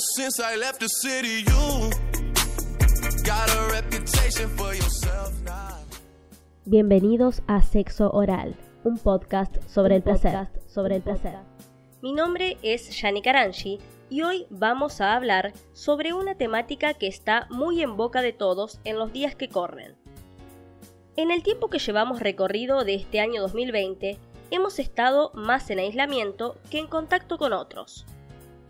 Since I left the city, you got a reputation for yourself now. Bienvenidos a Sexo Oral, un podcast sobre el placer, sobre el placer. Mi nombre es Yani Karanji y hoy vamos a hablar sobre una temática que está muy en boca de todos en los días que corren. En el tiempo que llevamos recorrido de este año 2020, hemos estado más en aislamiento que en contacto con otros.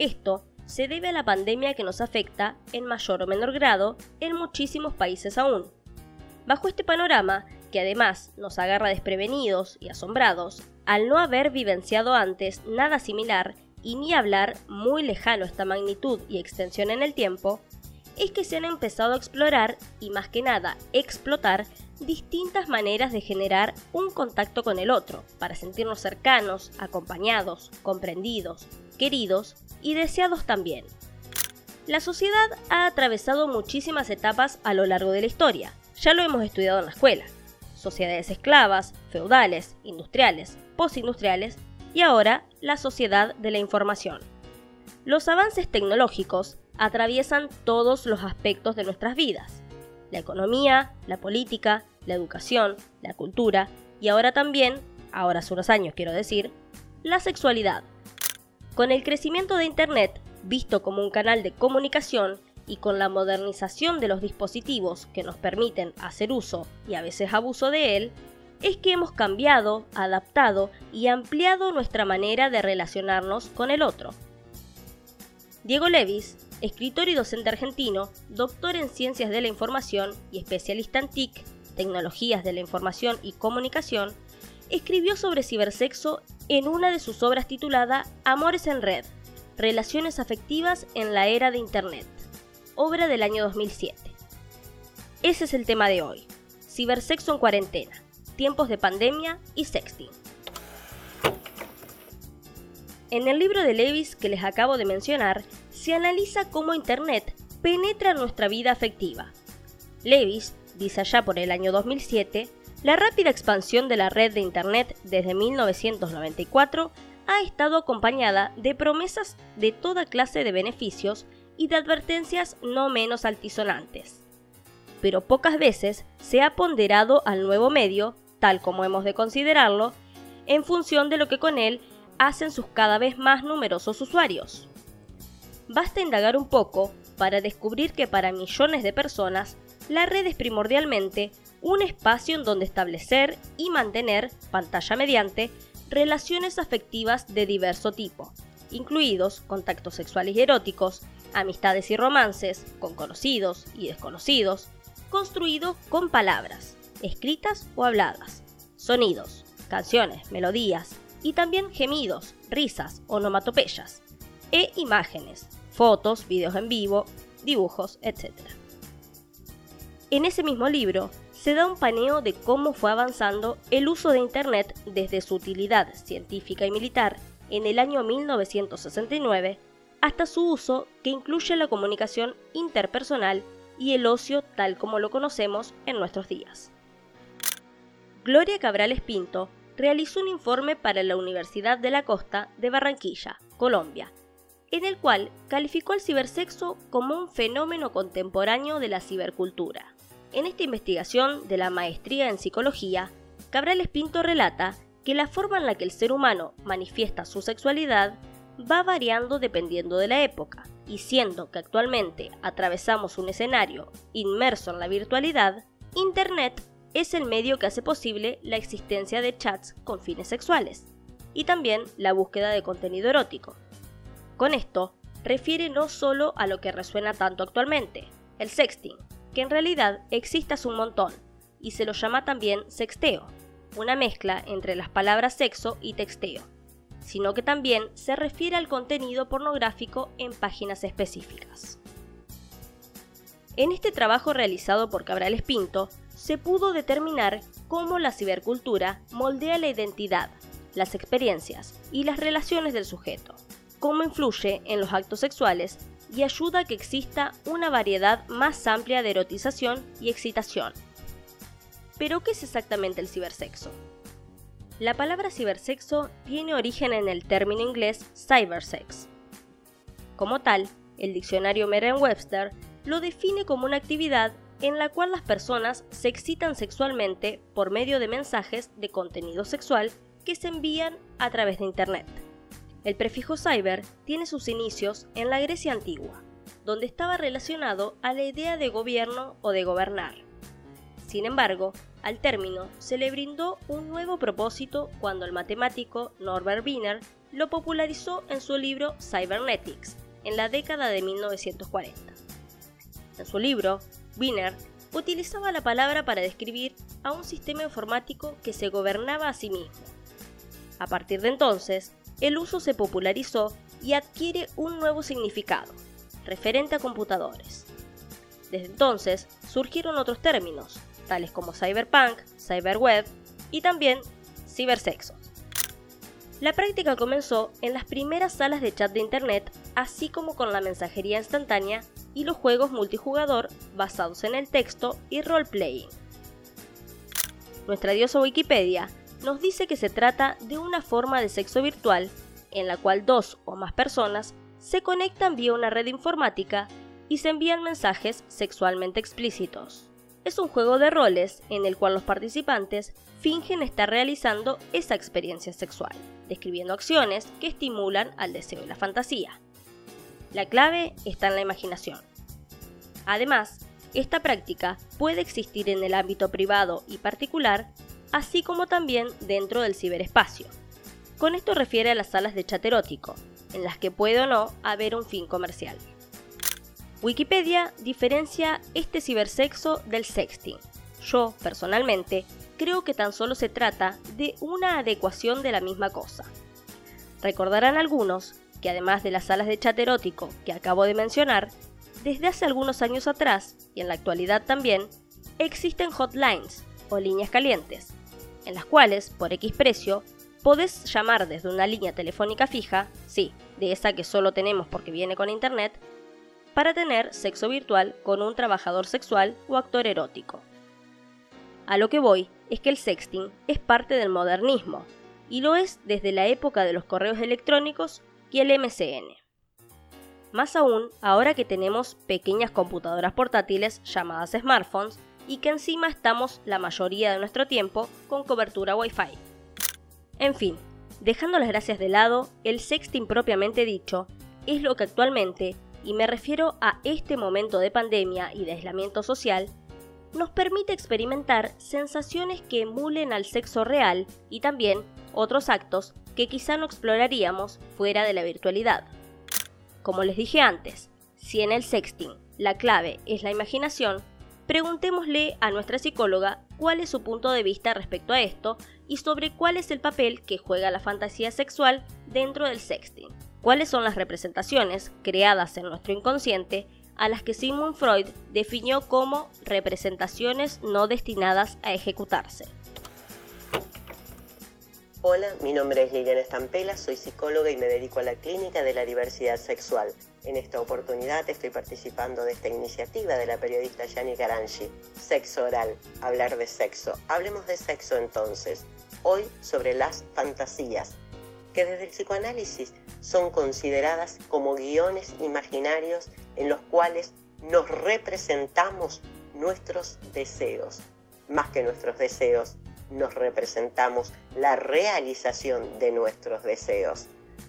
Esto se debe a la pandemia que nos afecta en mayor o menor grado en muchísimos países aún. Bajo este panorama, que además nos agarra desprevenidos y asombrados, al no haber vivenciado antes nada similar y ni hablar muy lejano esta magnitud y extensión en el tiempo, es que se han empezado a explorar y más que nada explotar distintas maneras de generar un contacto con el otro, para sentirnos cercanos, acompañados, comprendidos, queridos y deseados también. La sociedad ha atravesado muchísimas etapas a lo largo de la historia, ya lo hemos estudiado en la escuela. Sociedades esclavas, feudales, industriales, postindustriales y ahora la sociedad de la información. Los avances tecnológicos atraviesan todos los aspectos de nuestras vidas. La economía, la política, la educación, la cultura y ahora también, ahora hace unos años quiero decir, la sexualidad. Con el crecimiento de Internet, visto como un canal de comunicación, y con la modernización de los dispositivos que nos permiten hacer uso y a veces abuso de él, es que hemos cambiado, adaptado y ampliado nuestra manera de relacionarnos con el otro. Diego Levis, escritor y docente argentino, doctor en Ciencias de la Información y especialista en TIC, Tecnologías de la Información y Comunicación, escribió sobre cibersexo en una de sus obras titulada Amores en Red, Relaciones Afectivas en la Era de Internet obra del año 2007. Ese es el tema de hoy, cibersexo en cuarentena, tiempos de pandemia y sexting. En el libro de Levis que les acabo de mencionar, se analiza cómo Internet penetra nuestra vida afectiva. Levis dice allá por el año 2007, la rápida expansión de la red de Internet desde 1994 ha estado acompañada de promesas de toda clase de beneficios y de advertencias no menos altisonantes. Pero pocas veces se ha ponderado al nuevo medio, tal como hemos de considerarlo, en función de lo que con él hacen sus cada vez más numerosos usuarios. Basta indagar un poco para descubrir que para millones de personas la red es primordialmente un espacio en donde establecer y mantener, pantalla mediante, relaciones afectivas de diverso tipo, incluidos contactos sexuales y eróticos, amistades y romances con conocidos y desconocidos, construidos con palabras, escritas o habladas, sonidos, canciones, melodías y también gemidos, risas, onomatopeyas, e imágenes, fotos, videos en vivo, dibujos, etc. En ese mismo libro se da un paneo de cómo fue avanzando el uso de Internet desde su utilidad científica y militar en el año 1969 hasta su uso que incluye la comunicación interpersonal y el ocio tal como lo conocemos en nuestros días. Gloria Cabrales Pinto realizó un informe para la Universidad de la Costa de Barranquilla, Colombia, en el cual calificó el cibersexo como un fenómeno contemporáneo de la cibercultura. En esta investigación de la maestría en psicología, Cabrales Pinto relata que la forma en la que el ser humano manifiesta su sexualidad va variando dependiendo de la época, y siendo que actualmente atravesamos un escenario inmerso en la virtualidad, Internet es el medio que hace posible la existencia de chats con fines sexuales, y también la búsqueda de contenido erótico. Con esto, refiere no solo a lo que resuena tanto actualmente, el sexting, que en realidad existe hace un montón, y se lo llama también sexteo, una mezcla entre las palabras sexo y texteo sino que también se refiere al contenido pornográfico en páginas específicas. En este trabajo realizado por Cabrales Pinto, se pudo determinar cómo la cibercultura moldea la identidad, las experiencias y las relaciones del sujeto, cómo influye en los actos sexuales y ayuda a que exista una variedad más amplia de erotización y excitación. Pero, ¿qué es exactamente el cibersexo? La palabra cibersexo tiene origen en el término inglés cybersex. Como tal, el diccionario Merriam-Webster lo define como una actividad en la cual las personas se excitan sexualmente por medio de mensajes de contenido sexual que se envían a través de Internet. El prefijo cyber tiene sus inicios en la Grecia antigua, donde estaba relacionado a la idea de gobierno o de gobernar. Sin embargo, al término se le brindó un nuevo propósito cuando el matemático Norbert Wiener lo popularizó en su libro Cybernetics en la década de 1940. En su libro, Wiener utilizaba la palabra para describir a un sistema informático que se gobernaba a sí mismo. A partir de entonces, el uso se popularizó y adquiere un nuevo significado, referente a computadores. Desde entonces surgieron otros términos, tales como cyberpunk, cyberweb y también cibersexo. La práctica comenzó en las primeras salas de chat de Internet, así como con la mensajería instantánea y los juegos multijugador basados en el texto y role-playing. Nuestra diosa Wikipedia nos dice que se trata de una forma de sexo virtual en la cual dos o más personas se conectan vía una red informática y se envían mensajes sexualmente explícitos. Es un juego de roles en el cual los participantes fingen estar realizando esa experiencia sexual, describiendo acciones que estimulan al deseo y la fantasía. La clave está en la imaginación. Además, esta práctica puede existir en el ámbito privado y particular, así como también dentro del ciberespacio. Con esto refiere a las salas de chat erótico, en las que puede o no haber un fin comercial. Wikipedia diferencia este cibersexo del sexting. Yo, personalmente, creo que tan solo se trata de una adecuación de la misma cosa. Recordarán algunos que además de las salas de chat erótico que acabo de mencionar, desde hace algunos años atrás, y en la actualidad también, existen hotlines o líneas calientes, en las cuales, por X precio, podés llamar desde una línea telefónica fija, sí, de esa que solo tenemos porque viene con internet, para tener sexo virtual con un trabajador sexual o actor erótico. A lo que voy es que el sexting es parte del modernismo, y lo es desde la época de los correos electrónicos y el MCN. Más aún ahora que tenemos pequeñas computadoras portátiles llamadas smartphones y que encima estamos la mayoría de nuestro tiempo con cobertura Wi-Fi. En fin, dejando las gracias de lado, el sexting propiamente dicho es lo que actualmente, y me refiero a este momento de pandemia y de aislamiento social, nos permite experimentar sensaciones que emulen al sexo real y también otros actos que quizá no exploraríamos fuera de la virtualidad. Como les dije antes, si en el sexting la clave es la imaginación, preguntémosle a nuestra psicóloga cuál es su punto de vista respecto a esto y sobre cuál es el papel que juega la fantasía sexual dentro del sexting. Cuáles son las representaciones creadas en nuestro inconsciente a las que Sigmund Freud definió como representaciones no destinadas a ejecutarse. Hola, mi nombre es Liliana Estampela, soy psicóloga y me dedico a la clínica de la diversidad sexual. En esta oportunidad estoy participando de esta iniciativa de la periodista Yani Garanji, Sexo Oral, hablar de sexo. Hablemos de sexo entonces. Hoy sobre las fantasías, que desde el psicoanálisis son consideradas como guiones imaginarios en los cuales nos representamos nuestros deseos, más que nuestros deseos, nos representamos la realización de nuestros deseos.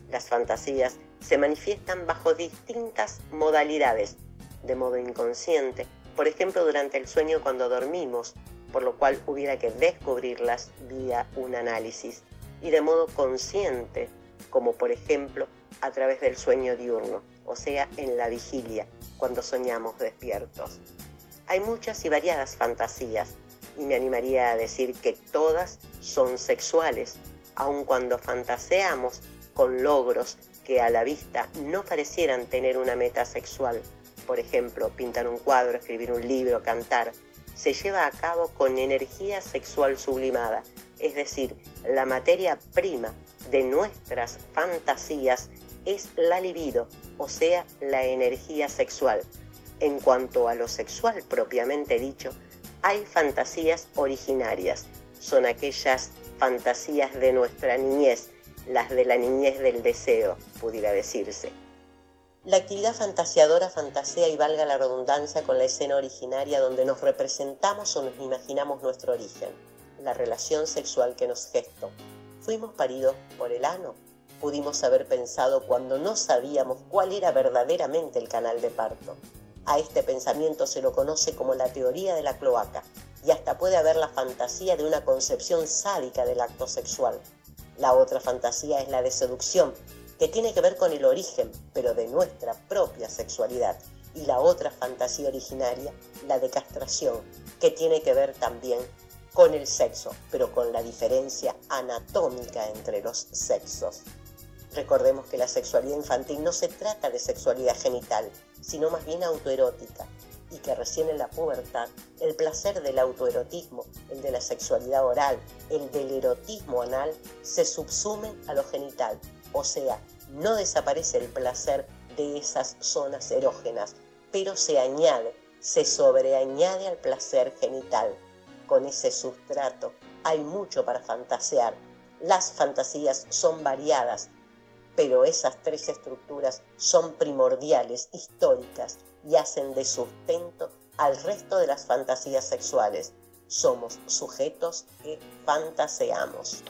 Las fantasías se manifiestan bajo distintas modalidades, de modo inconsciente, por ejemplo durante el sueño cuando dormimos, por lo cual hubiera que descubrirlas vía un análisis, y de modo consciente, como por ejemplo a través del sueño diurno, o sea, en la vigilia, cuando soñamos despiertos. Hay muchas y variadas fantasías, y me animaría a decir que todas son sexuales, aun cuando fantaseamos con logros que a la vista no parecieran tener una meta sexual, por ejemplo, pintar un cuadro, escribir un libro, cantar, se lleva a cabo con energía sexual sublimada, es decir, la materia prima de nuestras fantasías es la libido, o sea, la energía sexual. En cuanto a lo sexual propiamente dicho, hay fantasías originarias, son aquellas fantasías de nuestra niñez, las de la niñez del deseo, pudiera decirse. La actividad fantasiadora fantasea y valga la redundancia con la escena originaria donde nos representamos o nos imaginamos nuestro origen, la relación sexual que nos gestó. Fuimos paridos por el ano. Pudimos haber pensado cuando no sabíamos cuál era verdaderamente el canal de parto. A este pensamiento se lo conoce como la teoría de la cloaca y hasta puede haber la fantasía de una concepción sádica del acto sexual. La otra fantasía es la de seducción, que tiene que ver con el origen, pero de nuestra propia sexualidad. Y la otra fantasía originaria, la de castración, que tiene que ver también con el sexo, pero con la diferencia anatómica entre los sexos. Recordemos que la sexualidad infantil no se trata de sexualidad genital, sino más bien autoerótica, y que recién en la pubertad el placer del autoerotismo, el de la sexualidad oral, el del erotismo anal, se subsumen a lo genital o sea, no desaparece el placer de esas zonas erógenas, pero se añade, se sobreañade al placer genital. Con ese sustrato hay mucho para fantasear. Las fantasías son variadas, pero esas tres estructuras son primordiales, históricas, y hacen de sustento al resto de las fantasías sexuales. Somos sujetos que fantaseamos.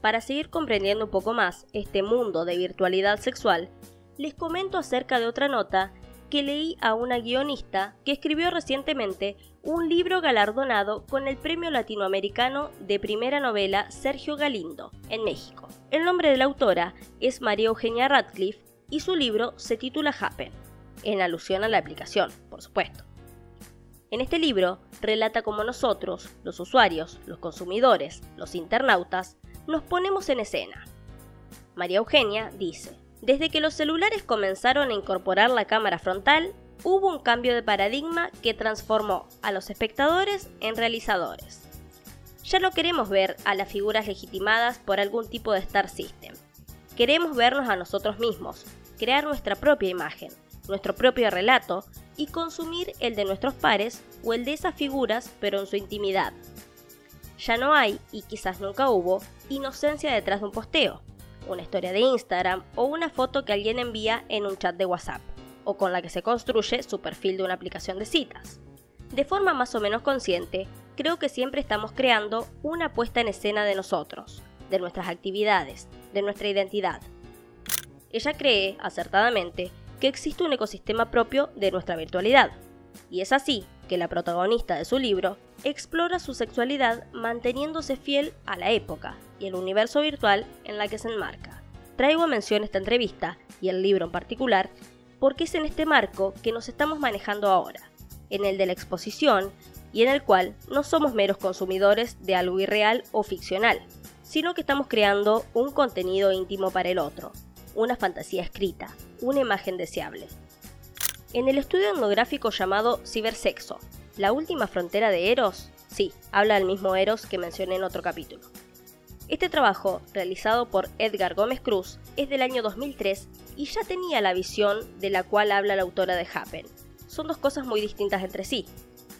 Para seguir comprendiendo un poco más este mundo de virtualidad sexual, les comento acerca de otra nota que leí a una guionista que escribió recientemente un libro galardonado con el Premio Latinoamericano de Primera Novela Sergio Galindo, en México. El nombre de la autora es María Eugenia Radcliffe y su libro se titula Happen, en alusión a la aplicación, por supuesto. En este libro relata cómo nosotros, los usuarios, los consumidores, los internautas, nos ponemos en escena. María Eugenia dice, desde que los celulares comenzaron a incorporar la cámara frontal, hubo un cambio de paradigma que transformó a los espectadores en realizadores. Ya no queremos ver a las figuras legitimadas por algún tipo de Star System. Queremos vernos a nosotros mismos, crear nuestra propia imagen, nuestro propio relato y consumir el de nuestros pares o el de esas figuras pero en su intimidad, ya no hay, y quizás nunca hubo, inocencia detrás de un posteo, una historia de Instagram o una foto que alguien envía en un chat de WhatsApp, o con la que se construye su perfil de una aplicación de citas. De forma más o menos consciente, creo que siempre estamos creando una puesta en escena de nosotros, de nuestras actividades, de nuestra identidad. Ella cree, acertadamente, que existe un ecosistema propio de nuestra virtualidad, y es así que la protagonista de su libro explora su sexualidad manteniéndose fiel a la época y el universo virtual en la que se enmarca. Traigo a mención esta entrevista, y el libro en particular, porque es en este marco que nos estamos manejando ahora, en el de la exposición y en el cual no somos meros consumidores de algo irreal o ficcional, sino que estamos creando un contenido íntimo para el otro, una fantasía escrita, una imagen deseable. En el estudio etnográfico llamado Cibersexo, la última frontera de Eros, sí, habla del mismo Eros que mencioné en otro capítulo. Este trabajo, realizado por Edgar Gómez Cruz, es del año 2003 y ya tenía la visión de la cual habla la autora de Happen. Son dos cosas muy distintas entre sí,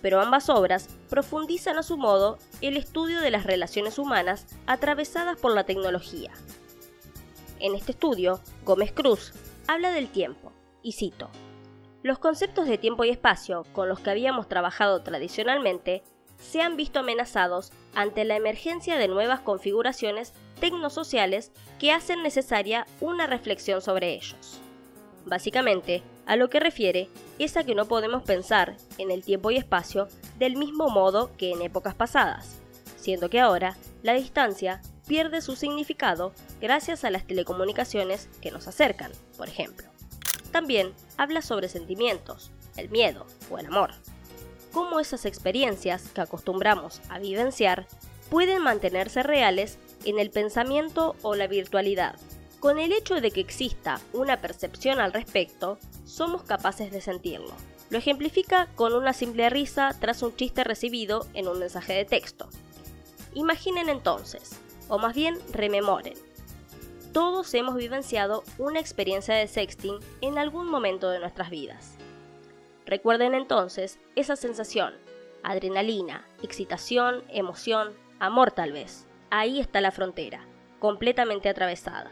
pero ambas obras profundizan a su modo el estudio de las relaciones humanas atravesadas por la tecnología. En este estudio, Gómez Cruz habla del tiempo, y cito, los conceptos de tiempo y espacio con los que habíamos trabajado tradicionalmente se han visto amenazados ante la emergencia de nuevas configuraciones tecnosociales que hacen necesaria una reflexión sobre ellos. Básicamente, a lo que refiere es a que no podemos pensar en el tiempo y espacio del mismo modo que en épocas pasadas, siendo que ahora la distancia pierde su significado gracias a las telecomunicaciones que nos acercan, por ejemplo. También habla sobre sentimientos, el miedo o el amor. Cómo esas experiencias que acostumbramos a vivenciar pueden mantenerse reales en el pensamiento o la virtualidad. Con el hecho de que exista una percepción al respecto, somos capaces de sentirlo. Lo ejemplifica con una simple risa tras un chiste recibido en un mensaje de texto. Imaginen entonces, o más bien rememoren. Todos hemos vivenciado una experiencia de sexting en algún momento de nuestras vidas. Recuerden entonces esa sensación, adrenalina, excitación, emoción, amor tal vez. Ahí está la frontera, completamente atravesada.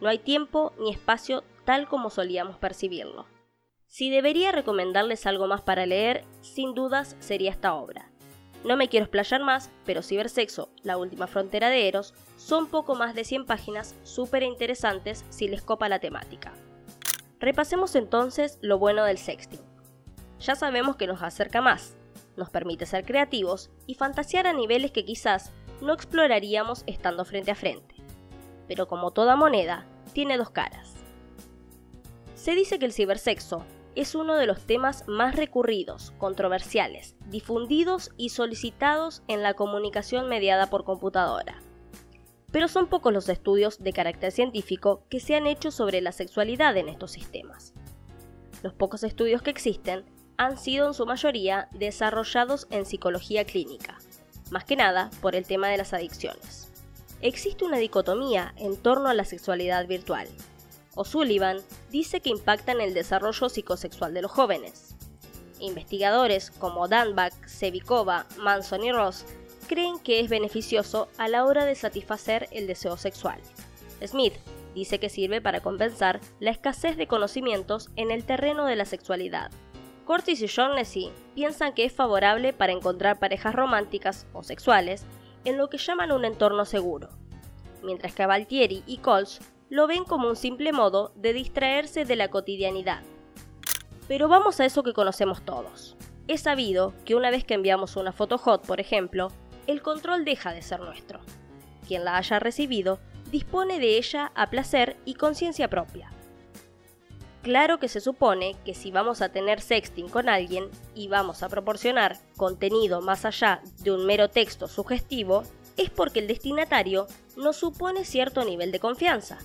No hay tiempo ni espacio tal como solíamos percibirlo. Si debería recomendarles algo más para leer, sin dudas sería esta obra. No me quiero explayar más, pero Cibersexo, la última frontera de Eros, son poco más de 100 páginas súper interesantes si les copa la temática. Repasemos entonces lo bueno del sexting. Ya sabemos que nos acerca más, nos permite ser creativos y fantasear a niveles que quizás no exploraríamos estando frente a frente. Pero como toda moneda, tiene dos caras. Se dice que el cibersexo es uno de los temas más recurridos, controversiales, difundidos y solicitados en la comunicación mediada por computadora. Pero son pocos los estudios de carácter científico que se han hecho sobre la sexualidad en estos sistemas. Los pocos estudios que existen han sido en su mayoría desarrollados en psicología clínica, más que nada por el tema de las adicciones. Existe una dicotomía en torno a la sexualidad virtual, O'Sullivan dice que impacta en el desarrollo psicosexual de los jóvenes. Investigadores como Danbach, Sevikova, Manson y Ross creen que es beneficioso a la hora de satisfacer el deseo sexual. Smith dice que sirve para compensar la escasez de conocimientos en el terreno de la sexualidad. Curtis y Shaughnessy piensan que es favorable para encontrar parejas románticas o sexuales en lo que llaman un entorno seguro, mientras que Valtieri y Colch lo ven como un simple modo de distraerse de la cotidianidad. Pero vamos a eso que conocemos todos. Es sabido que una vez que enviamos una foto hot, por ejemplo, el control deja de ser nuestro. Quien la haya recibido dispone de ella a placer y conciencia propia. Claro que se supone que si vamos a tener sexting con alguien y vamos a proporcionar contenido más allá de un mero texto sugestivo, es porque el destinatario nos supone cierto nivel de confianza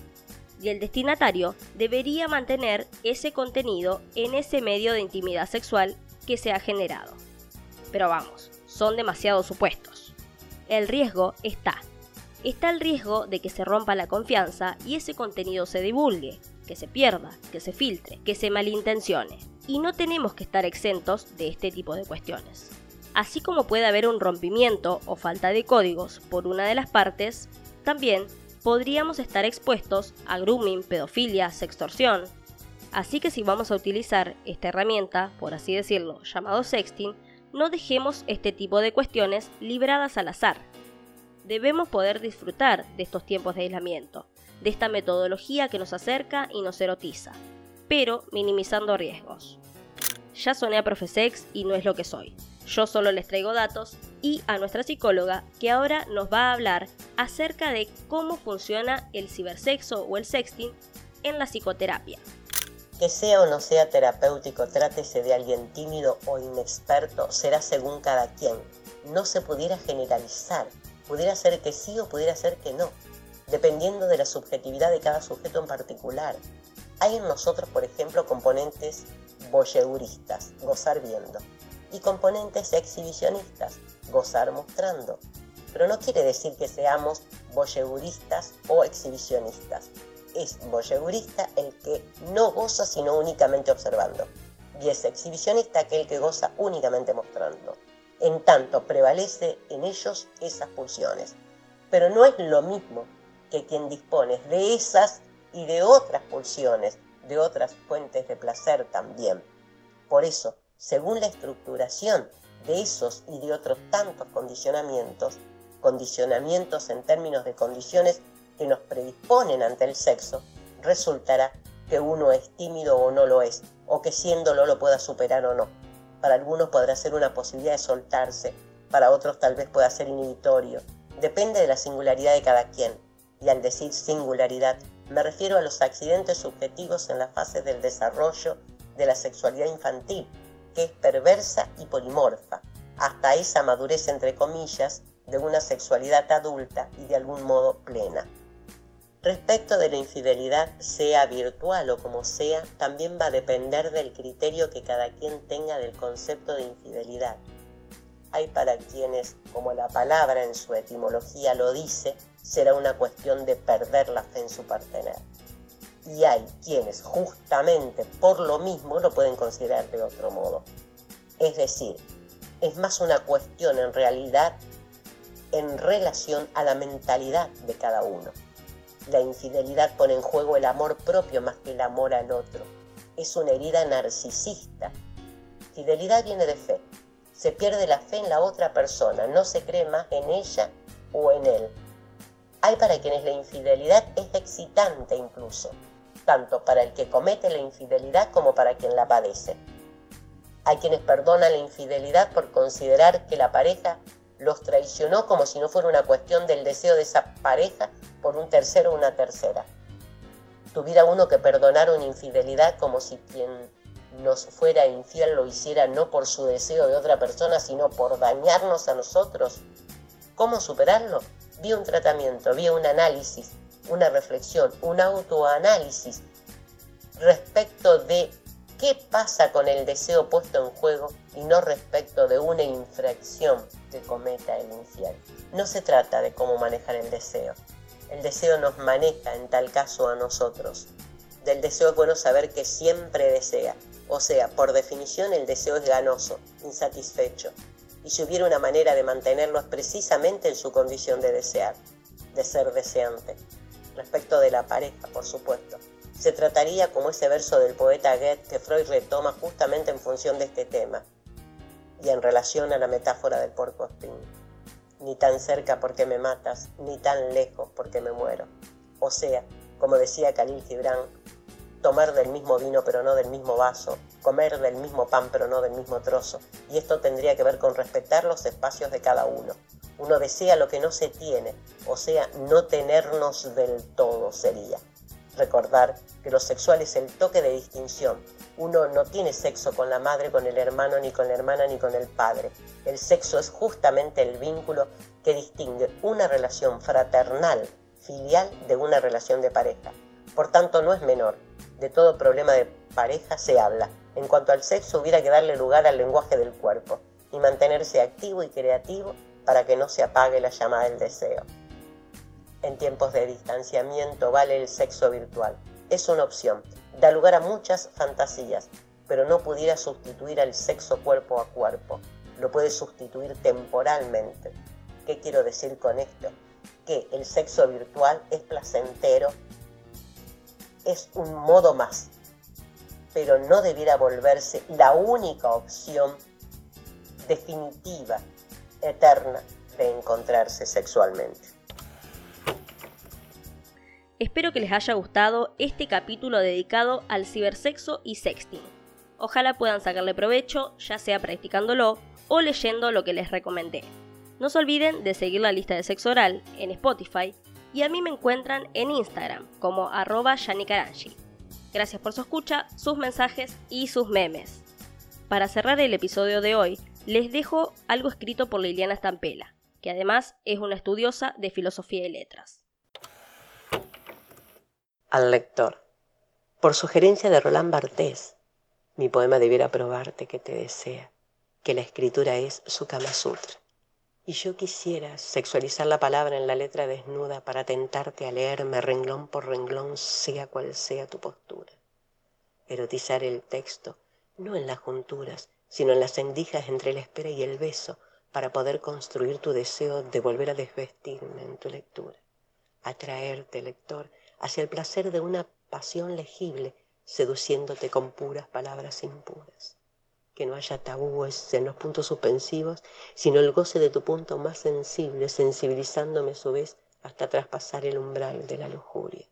y el destinatario debería mantener ese contenido en ese medio de intimidad sexual que se ha generado. Pero vamos, son demasiados supuestos. El riesgo está. Está el riesgo de que se rompa la confianza y ese contenido se divulgue, que se pierda, que se filtre, que se malintencione. Y no tenemos que estar exentos de este tipo de cuestiones. Así como puede haber un rompimiento o falta de códigos por una de las partes, también podríamos estar expuestos a grooming, pedofilia, sextorsión. Así que si vamos a utilizar esta herramienta, por así decirlo, llamado sexting, no dejemos este tipo de cuestiones libradas al azar. Debemos poder disfrutar de estos tiempos de aislamiento, de esta metodología que nos acerca y nos erotiza, pero minimizando riesgos. Ya soné a Profesex y no es lo que soy. Yo solo les traigo datos y a nuestra psicóloga que ahora nos va a hablar acerca de cómo funciona el cibersexo o el sexting en la psicoterapia. Que sea o no sea terapéutico, trátese de alguien tímido o inexperto, será según cada quien. No se pudiera generalizar. Pudiera ser que sí o pudiera ser que no, dependiendo de la subjetividad de cada sujeto en particular. Hay en nosotros, por ejemplo, componentes voyeuristas, gozar viendo, y componentes exhibicionistas, gozar mostrando. Pero no quiere decir que seamos voyeguristas o exhibicionistas. Es voyegurista el que no goza sino únicamente observando. Y es exhibicionista aquel que goza únicamente mostrando. En tanto prevalece en ellos esas pulsiones. Pero no es lo mismo que quien dispone de esas y de otras pulsiones, de otras fuentes de placer también. Por eso, según la estructuración de esos y de otros tantos condicionamientos, condicionamientos en términos de condiciones que nos predisponen ante el sexo, resultará que uno es tímido o no lo es, o que siéndolo lo pueda superar o no. Para algunos podrá ser una posibilidad de soltarse, para otros tal vez pueda ser inhibitorio. Depende de la singularidad de cada quien. Y al decir singularidad, me refiero a los accidentes subjetivos en la fase del desarrollo de la sexualidad infantil, que es perversa y polimorfa, hasta esa madurez entre comillas de una sexualidad adulta y de algún modo plena. Respecto de la infidelidad, sea virtual o como sea, también va a depender del criterio que cada quien tenga del concepto de infidelidad. Hay para quienes, como la palabra en su etimología lo dice, será una cuestión de perder la fe en su partener. Y hay quienes justamente por lo mismo lo pueden considerar de otro modo. Es decir, es más una cuestión en realidad en relación a la mentalidad de cada uno. La infidelidad pone en juego el amor propio más que el amor al otro. Es una herida narcisista. Fidelidad viene de fe. Se pierde la fe en la otra persona, no se cree más en ella o en él. Hay para quienes la infidelidad es excitante incluso, tanto para el que comete la infidelidad como para quien la padece. Hay quienes perdonan la infidelidad por considerar que la pareja los traicionó como si no fuera una cuestión del deseo de esa pareja por un tercero o una tercera. Tuviera uno que perdonar una infidelidad como si quien nos fuera infiel lo hiciera no por su deseo de otra persona, sino por dañarnos a nosotros. ¿Cómo superarlo? Vía un tratamiento, vía un análisis, una reflexión, un autoanálisis respecto de qué pasa con el deseo puesto en juego y no respecto de una infracción que cometa el infiel. No se trata de cómo manejar el deseo. El deseo nos maneja en tal caso a nosotros. Del deseo es bueno saber que siempre desea. O sea, por definición el deseo es ganoso, insatisfecho. Y si hubiera una manera de mantenerlo es precisamente en su condición de desear, de ser deseante. Respecto de la pareja, por supuesto. Se trataría como ese verso del poeta Goethe que Freud retoma justamente en función de este tema y en relación a la metáfora del porco espín. Ni tan cerca porque me matas, ni tan lejos porque me muero. O sea, como decía Khalil Gibran, tomar del mismo vino pero no del mismo vaso, comer del mismo pan pero no del mismo trozo. Y esto tendría que ver con respetar los espacios de cada uno. Uno desea lo que no se tiene, o sea, no tenernos del todo sería recordar que lo sexual es el toque de distinción. Uno no tiene sexo con la madre, con el hermano, ni con la hermana, ni con el padre. El sexo es justamente el vínculo que distingue una relación fraternal, filial, de una relación de pareja. Por tanto, no es menor. De todo problema de pareja se habla. En cuanto al sexo, hubiera que darle lugar al lenguaje del cuerpo y mantenerse activo y creativo para que no se apague la llama del deseo en tiempos de distanciamiento vale el sexo virtual. Es una opción, da lugar a muchas fantasías, pero no pudiera sustituir al sexo cuerpo a cuerpo. Lo puede sustituir temporalmente. ¿Qué quiero decir con esto? Que el sexo virtual es placentero, es un modo más, pero no debiera volverse la única opción definitiva, eterna, de encontrarse sexualmente. Espero que les haya gustado este capítulo dedicado al cibersexo y sexting. Ojalá puedan sacarle provecho, ya sea practicándolo o leyendo lo que les recomendé. No se olviden de seguir la lista de sexo oral en Spotify y a mí me encuentran en Instagram como arroba Gracias por su escucha, sus mensajes y sus memes. Para cerrar el episodio de hoy, les dejo algo escrito por Liliana Stampela, que además es una estudiosa de filosofía y letras al lector. Por sugerencia de Roland Barthes, mi poema debiera probarte que te desea, que la escritura es su Kama Sutra. Y yo quisiera sexualizar la palabra en la letra desnuda para tentarte a leerme renglón por renglón, sea cual sea tu postura. Erotizar el texto, no en las junturas, sino en las endijas entre la espera y el beso, para poder construir tu deseo de volver a desvestirme en tu lectura. Atraerte, lector, hacia el placer de una pasión legible, seduciéndote con puras palabras impuras. Que no haya tabúes en los puntos suspensivos, sino el goce de tu punto más sensible, sensibilizándome a su vez hasta traspasar el umbral de la lujuria.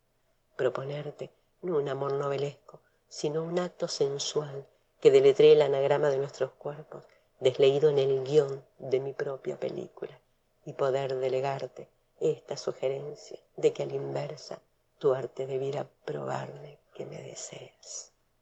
Proponerte no un amor novelesco, sino un acto sensual que deletree el anagrama de nuestros cuerpos, desleído en el guion de mi propia película, y poder delegarte esta sugerencia de que a la inversa tu arte debiera probarme que me deseas.